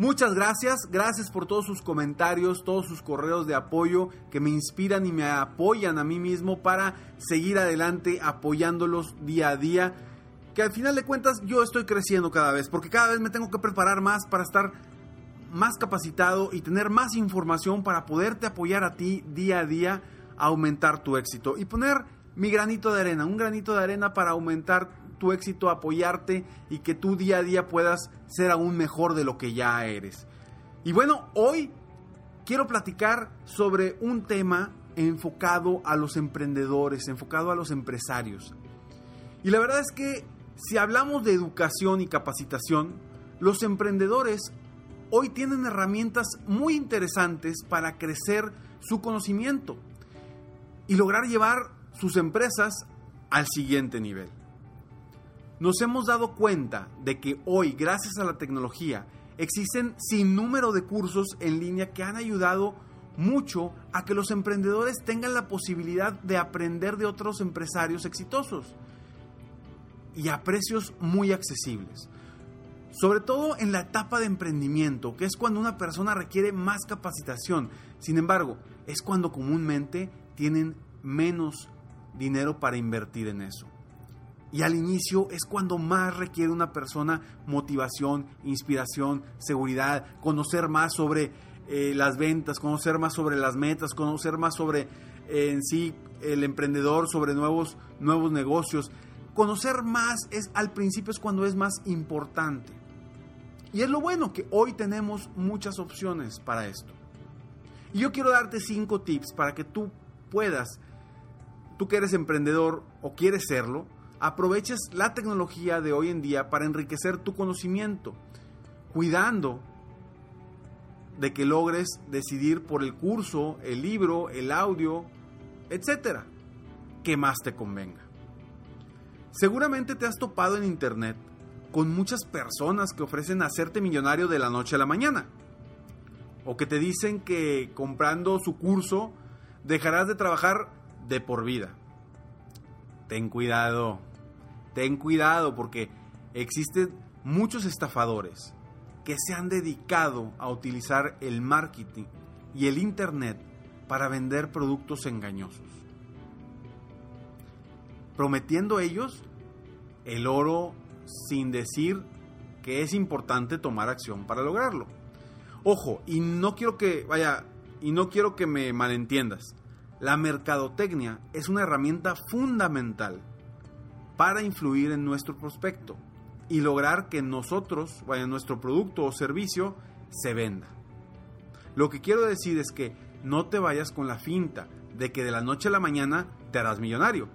Muchas gracias, gracias por todos sus comentarios, todos sus correos de apoyo que me inspiran y me apoyan a mí mismo para seguir adelante apoyándolos día a día. Que al final de cuentas yo estoy creciendo cada vez, porque cada vez me tengo que preparar más para estar más capacitado y tener más información para poderte apoyar a ti día a día aumentar tu éxito y poner mi granito de arena, un granito de arena para aumentar tu éxito, apoyarte y que tú día a día puedas ser aún mejor de lo que ya eres. Y bueno, hoy quiero platicar sobre un tema enfocado a los emprendedores, enfocado a los empresarios. Y la verdad es que si hablamos de educación y capacitación, los emprendedores hoy tienen herramientas muy interesantes para crecer su conocimiento y lograr llevar sus empresas al siguiente nivel. Nos hemos dado cuenta de que hoy, gracias a la tecnología, existen sin número de cursos en línea que han ayudado mucho a que los emprendedores tengan la posibilidad de aprender de otros empresarios exitosos y a precios muy accesibles. Sobre todo en la etapa de emprendimiento, que es cuando una persona requiere más capacitación. Sin embargo, es cuando comúnmente tienen menos dinero para invertir en eso. Y al inicio es cuando más requiere una persona motivación, inspiración, seguridad, conocer más sobre eh, las ventas, conocer más sobre las metas, conocer más sobre eh, en sí el emprendedor, sobre nuevos, nuevos negocios. Conocer más es al principio es cuando es más importante. Y es lo bueno que hoy tenemos muchas opciones para esto. Y yo quiero darte cinco tips para que tú puedas, tú que eres emprendedor o quieres serlo, aproveches la tecnología de hoy en día para enriquecer tu conocimiento, cuidando de que logres decidir por el curso, el libro, el audio, etcétera, que más te convenga. Seguramente te has topado en internet con muchas personas que ofrecen hacerte millonario de la noche a la mañana. O que te dicen que comprando su curso dejarás de trabajar de por vida. Ten cuidado ten cuidado porque existen muchos estafadores que se han dedicado a utilizar el marketing y el Internet para vender productos engañosos. Prometiendo ellos el oro sin decir que es importante tomar acción para lograrlo. Ojo, y no quiero que, vaya, y no quiero que me malentiendas. La mercadotecnia es una herramienta fundamental para influir en nuestro prospecto y lograr que nosotros, vaya, nuestro producto o servicio se venda. Lo que quiero decir es que no te vayas con la finta de que de la noche a la mañana te harás millonario.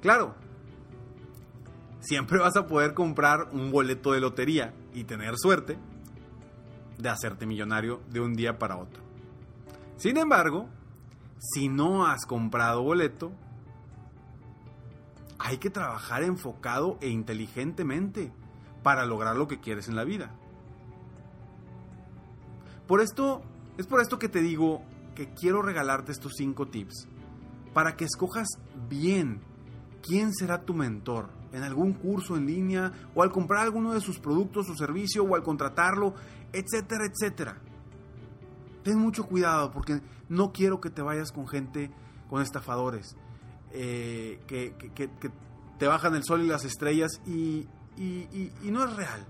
Claro, siempre vas a poder comprar un boleto de lotería y tener suerte de hacerte millonario de un día para otro. Sin embargo, si no has comprado boleto, hay que trabajar enfocado e inteligentemente para lograr lo que quieres en la vida. Por esto Es por esto que te digo que quiero regalarte estos cinco tips para que escojas bien quién será tu mentor en algún curso en línea o al comprar alguno de sus productos o servicio o al contratarlo, etcétera, etcétera. Ten mucho cuidado porque no quiero que te vayas con gente, con estafadores, eh, que, te bajan el sol y las estrellas y, y no es real.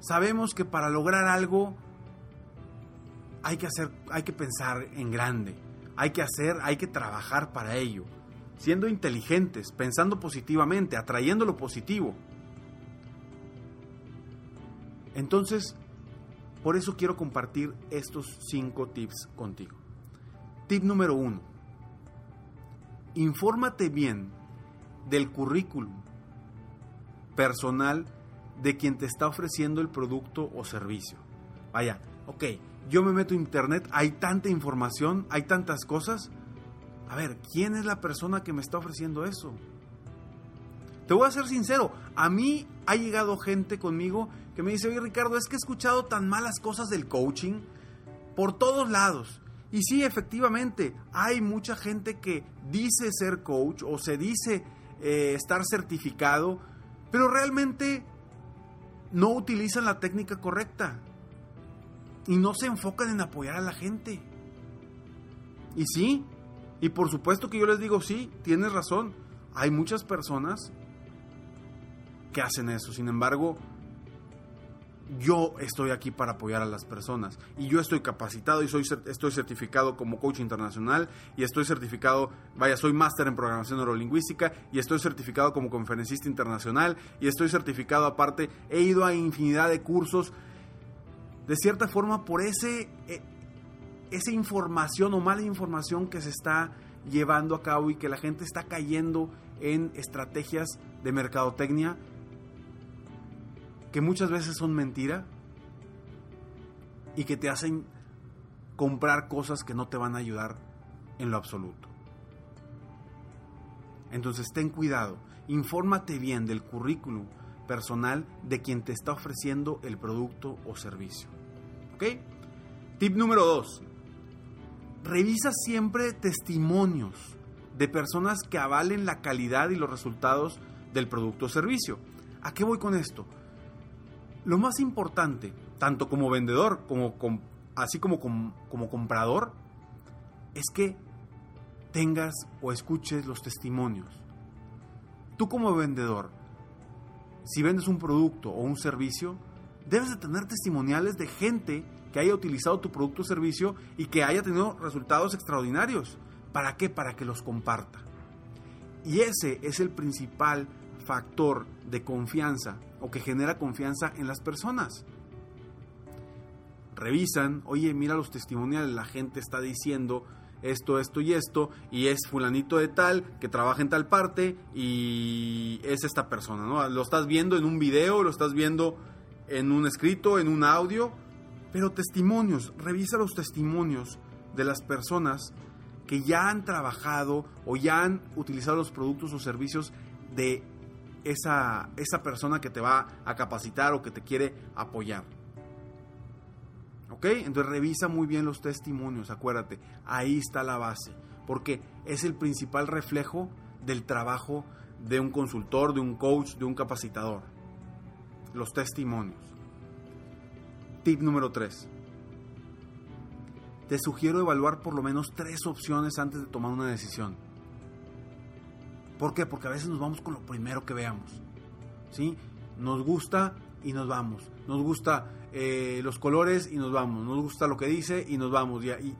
Sabemos que para lograr algo hay que hacer, hay que pensar en grande, hay que hacer, hay que trabajar para ello, siendo inteligentes, pensando positivamente, atrayendo lo positivo. Entonces, por eso quiero compartir estos cinco tips contigo. Tip número uno. Infórmate bien del currículum personal de quien te está ofreciendo el producto o servicio. Vaya, ok, yo me meto a internet, hay tanta información, hay tantas cosas. A ver, ¿quién es la persona que me está ofreciendo eso? Te voy a ser sincero, a mí ha llegado gente conmigo que me dice, oye Ricardo, es que he escuchado tan malas cosas del coaching por todos lados. Y sí, efectivamente, hay mucha gente que dice ser coach o se dice eh, estar certificado, pero realmente no utilizan la técnica correcta y no se enfocan en apoyar a la gente. Y sí, y por supuesto que yo les digo, sí, tienes razón, hay muchas personas que hacen eso, sin embargo, yo estoy aquí para apoyar a las personas y yo estoy capacitado y soy estoy certificado como coach internacional y estoy certificado, vaya, soy máster en programación neurolingüística y estoy certificado como conferencista internacional y estoy certificado aparte, he ido a infinidad de cursos. De cierta forma por ese, eh, esa información o mala información que se está llevando a cabo y que la gente está cayendo en estrategias de mercadotecnia que muchas veces son mentira y que te hacen comprar cosas que no te van a ayudar en lo absoluto. Entonces ten cuidado, infórmate bien del currículum personal de quien te está ofreciendo el producto o servicio. ¿Ok? Tip número 2. Revisa siempre testimonios de personas que avalen la calidad y los resultados del producto o servicio. ¿A qué voy con esto? Lo más importante, tanto como vendedor como, así como, como comprador, es que tengas o escuches los testimonios. Tú como vendedor, si vendes un producto o un servicio, debes de tener testimoniales de gente que haya utilizado tu producto o servicio y que haya tenido resultados extraordinarios. ¿Para qué? Para que los comparta. Y ese es el principal factor de confianza o que genera confianza en las personas. Revisan, oye, mira los testimoniales, la gente está diciendo esto, esto y esto, y es fulanito de tal, que trabaja en tal parte, y es esta persona, ¿no? Lo estás viendo en un video, lo estás viendo en un escrito, en un audio, pero testimonios, revisa los testimonios de las personas que ya han trabajado o ya han utilizado los productos o servicios de esa, esa persona que te va a capacitar o que te quiere apoyar. ¿Ok? Entonces revisa muy bien los testimonios, acuérdate, ahí está la base, porque es el principal reflejo del trabajo de un consultor, de un coach, de un capacitador. Los testimonios. Tip número 3. Te sugiero evaluar por lo menos tres opciones antes de tomar una decisión. ¿Por qué? Porque a veces nos vamos con lo primero que veamos. ¿Sí? Nos gusta y nos vamos. Nos gusta eh, los colores y nos vamos. Nos gusta lo que dice y nos vamos. Y,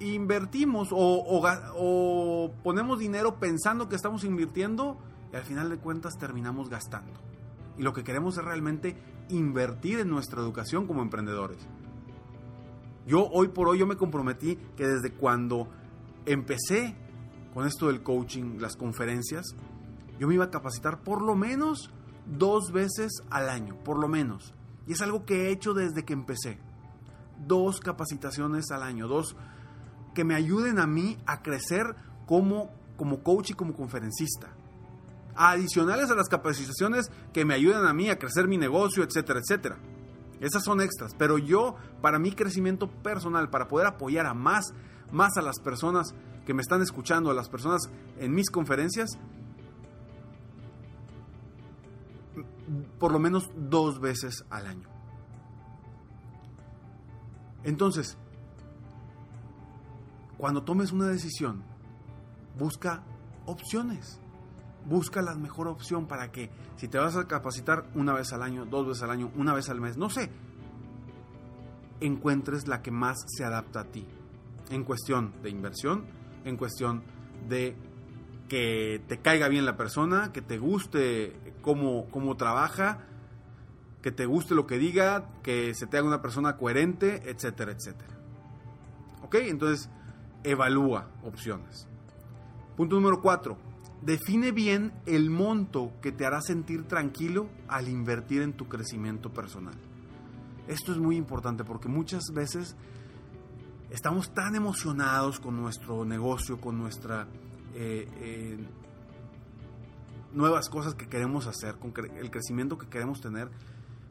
invertimos o, o, ponemos dinero pensando que estamos invirtiendo y al final de cuentas terminamos gastando. Y lo que queremos es realmente invertir en nuestra educación como emprendedores. Yo hoy por hoy yo me comprometí que desde cuando empecé con esto del coaching, las conferencias, yo me iba a capacitar por lo menos dos veces al año, por lo menos. Y es algo que he hecho desde que empecé. Dos capacitaciones al año, dos que me ayuden a mí a crecer como, como coach y como conferencista. Adicionales a las capacitaciones que me ayudan a mí a crecer mi negocio, etcétera, etcétera. Esas son extras. Pero yo, para mi crecimiento personal, para poder apoyar a más, más a las personas que me están escuchando, a las personas en mis conferencias, por lo menos dos veces al año. Entonces, cuando tomes una decisión, busca opciones. Busca la mejor opción para que si te vas a capacitar una vez al año, dos veces al año, una vez al mes, no sé, encuentres la que más se adapta a ti. En cuestión de inversión, en cuestión de que te caiga bien la persona, que te guste cómo, cómo trabaja, que te guste lo que diga, que se te haga una persona coherente, etcétera, etcétera. ¿Ok? Entonces, evalúa opciones. Punto número 4. Define bien el monto que te hará sentir tranquilo al invertir en tu crecimiento personal. Esto es muy importante porque muchas veces estamos tan emocionados con nuestro negocio, con nuestra eh, eh, nuevas cosas que queremos hacer, con el crecimiento que queremos tener,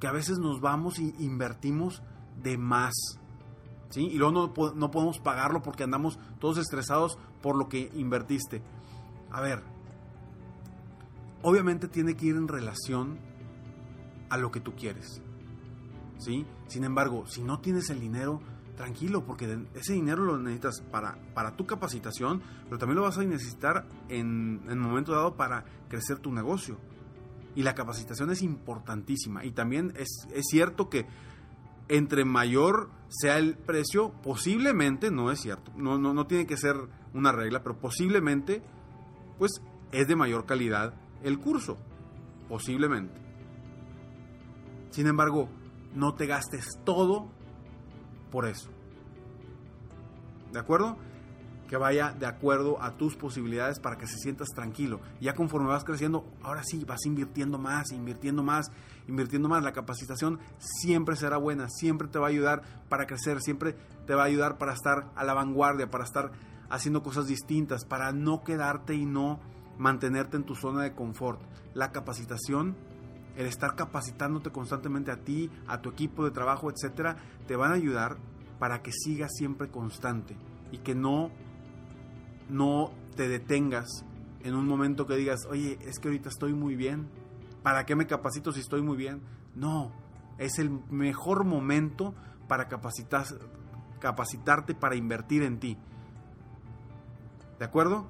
que a veces nos vamos e invertimos de más. ¿sí? Y luego no, no podemos pagarlo porque andamos todos estresados por lo que invertiste. A ver, obviamente tiene que ir en relación a lo que tú quieres. ¿sí? Sin embargo, si no tienes el dinero, tranquilo, porque ese dinero lo necesitas para, para tu capacitación, pero también lo vas a necesitar en, en momento dado para crecer tu negocio. Y la capacitación es importantísima. Y también es, es cierto que entre mayor sea el precio, posiblemente, no es cierto, no, no, no tiene que ser una regla, pero posiblemente, pues es de mayor calidad el curso, posiblemente. Sin embargo, no te gastes todo por eso. ¿De acuerdo? Que vaya de acuerdo a tus posibilidades para que se sientas tranquilo. Ya conforme vas creciendo, ahora sí, vas invirtiendo más, invirtiendo más, invirtiendo más. La capacitación siempre será buena, siempre te va a ayudar para crecer, siempre te va a ayudar para estar a la vanguardia, para estar haciendo cosas distintas, para no quedarte y no mantenerte en tu zona de confort. La capacitación el estar capacitándote constantemente a ti, a tu equipo de trabajo, etcétera, te van a ayudar para que sigas siempre constante y que no, no te detengas en un momento que digas, oye, es que ahorita estoy muy bien, ¿para qué me capacito si estoy muy bien? No, es el mejor momento para capacitar, capacitarte, para invertir en ti. ¿De acuerdo?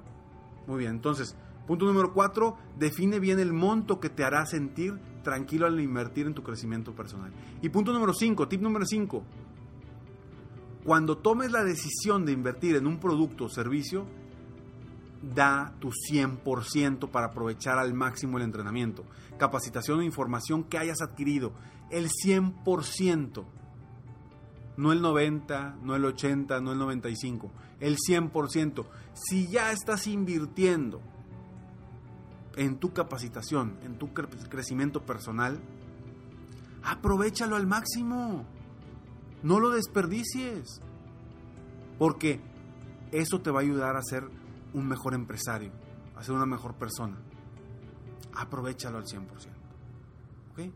Muy bien, entonces, punto número cuatro, define bien el monto que te hará sentir tranquilo al invertir en tu crecimiento personal. Y punto número 5, tip número 5. Cuando tomes la decisión de invertir en un producto o servicio, da tu 100% para aprovechar al máximo el entrenamiento, capacitación o información que hayas adquirido. El 100%. No el 90, no el 80, no el 95. El 100%. Si ya estás invirtiendo en tu capacitación, en tu crecimiento personal, aprovechalo al máximo. No lo desperdicies. Porque eso te va a ayudar a ser un mejor empresario, a ser una mejor persona. Aprovechalo al 100%. ¿Okay?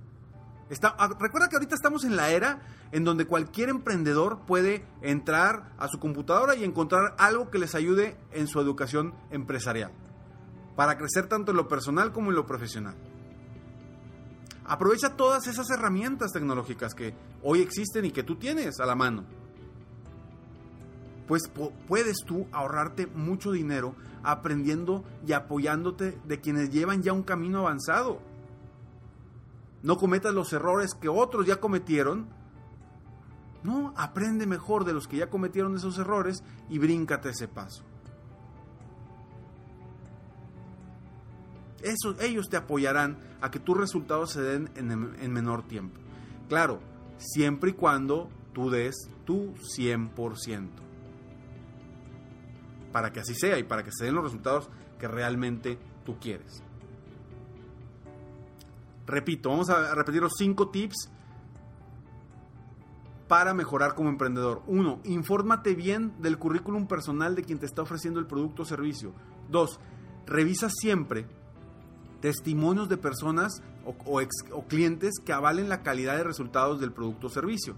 Está, ah, recuerda que ahorita estamos en la era en donde cualquier emprendedor puede entrar a su computadora y encontrar algo que les ayude en su educación empresarial para crecer tanto en lo personal como en lo profesional. Aprovecha todas esas herramientas tecnológicas que hoy existen y que tú tienes a la mano. Pues puedes tú ahorrarte mucho dinero aprendiendo y apoyándote de quienes llevan ya un camino avanzado. No cometas los errores que otros ya cometieron. No, aprende mejor de los que ya cometieron esos errores y bríncate ese paso. Ellos te apoyarán a que tus resultados se den en, menor tiempo. Claro, siempre y cuando tú des tu 100%. Para que así sea y para que se den los resultados que realmente tú quieres. Repito, vamos a repetir los cinco tips para mejorar como emprendedor. Uno, infórmate bien del currículum personal de quien te está ofreciendo el producto o servicio. Dos, revisa siempre testimonios de personas o, clientes que avalen la calidad de resultados del producto o servicio.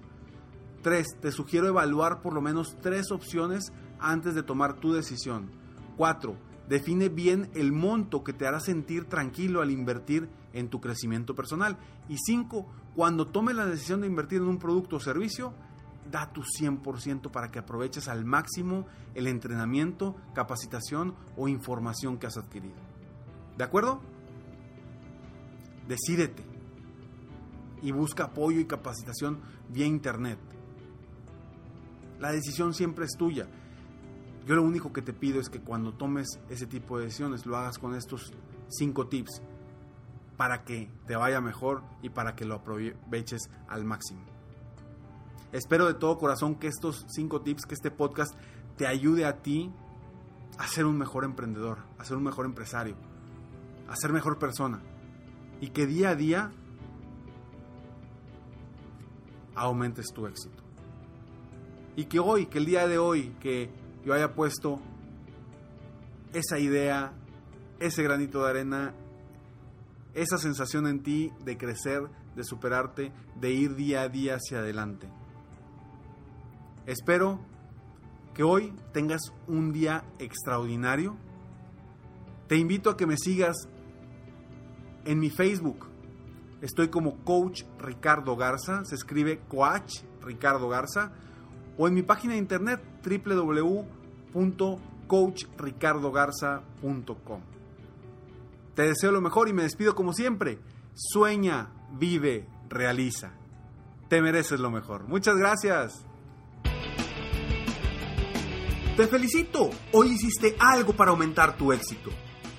3. Te sugiero evaluar por lo menos tres opciones antes de tomar tu decisión. 4. Define bien el monto que te hará sentir tranquilo al invertir en tu crecimiento personal. Y 5. Cuando tomes la decisión de invertir en un producto o servicio, da tu 100% para que aproveches al máximo el entrenamiento, capacitación o información que has adquirido. ¿De acuerdo? Decídete y busca apoyo y capacitación vía internet. La decisión siempre es tuya. Yo lo único que te pido es que cuando tomes ese tipo de decisiones lo hagas con estos cinco tips para que te vaya mejor y para que lo aproveches al máximo. Espero de todo corazón que estos cinco tips, que este podcast te ayude a ti a ser un mejor emprendedor, a ser un mejor empresario, a ser mejor persona y que día a día aumentes tu éxito. Y que hoy, que el día de hoy, que yo haya puesto esa idea, ese granito de arena, esa sensación en ti de crecer, de superarte, de ir día a día hacia adelante. Espero que hoy tengas un día extraordinario. Te invito a que me sigas en mi Facebook. Estoy como Coach Ricardo Garza, se escribe Coach Ricardo Garza, o en mi página de internet www.coachricardogarza.com. Te deseo lo mejor y me despido como siempre. Sueña, vive, realiza. Te mereces lo mejor. Muchas gracias. Te felicito. Hoy hiciste algo para aumentar tu éxito.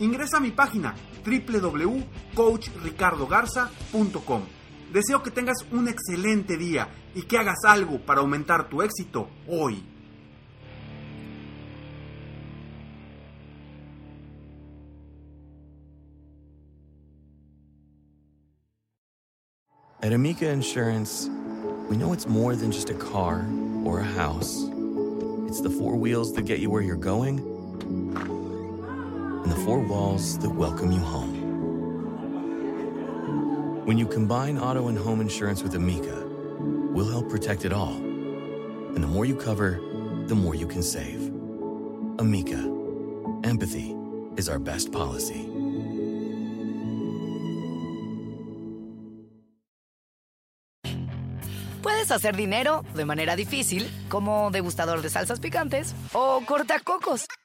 ingresa a mi página www.coachricardogarza.com. Deseo que tengas un excelente día y que hagas algo para aumentar tu éxito hoy. At Amica Insurance, we know it's more than just a car or a house. It's the four wheels that get you where you're going four walls that welcome you home. When you combine auto and home insurance with Amica, we'll help protect it all. And the more you cover, the more you can save. Amica, empathy is our best policy. Puedes hacer dinero de manera difícil, como degustador de salsas picantes, o cortacocos,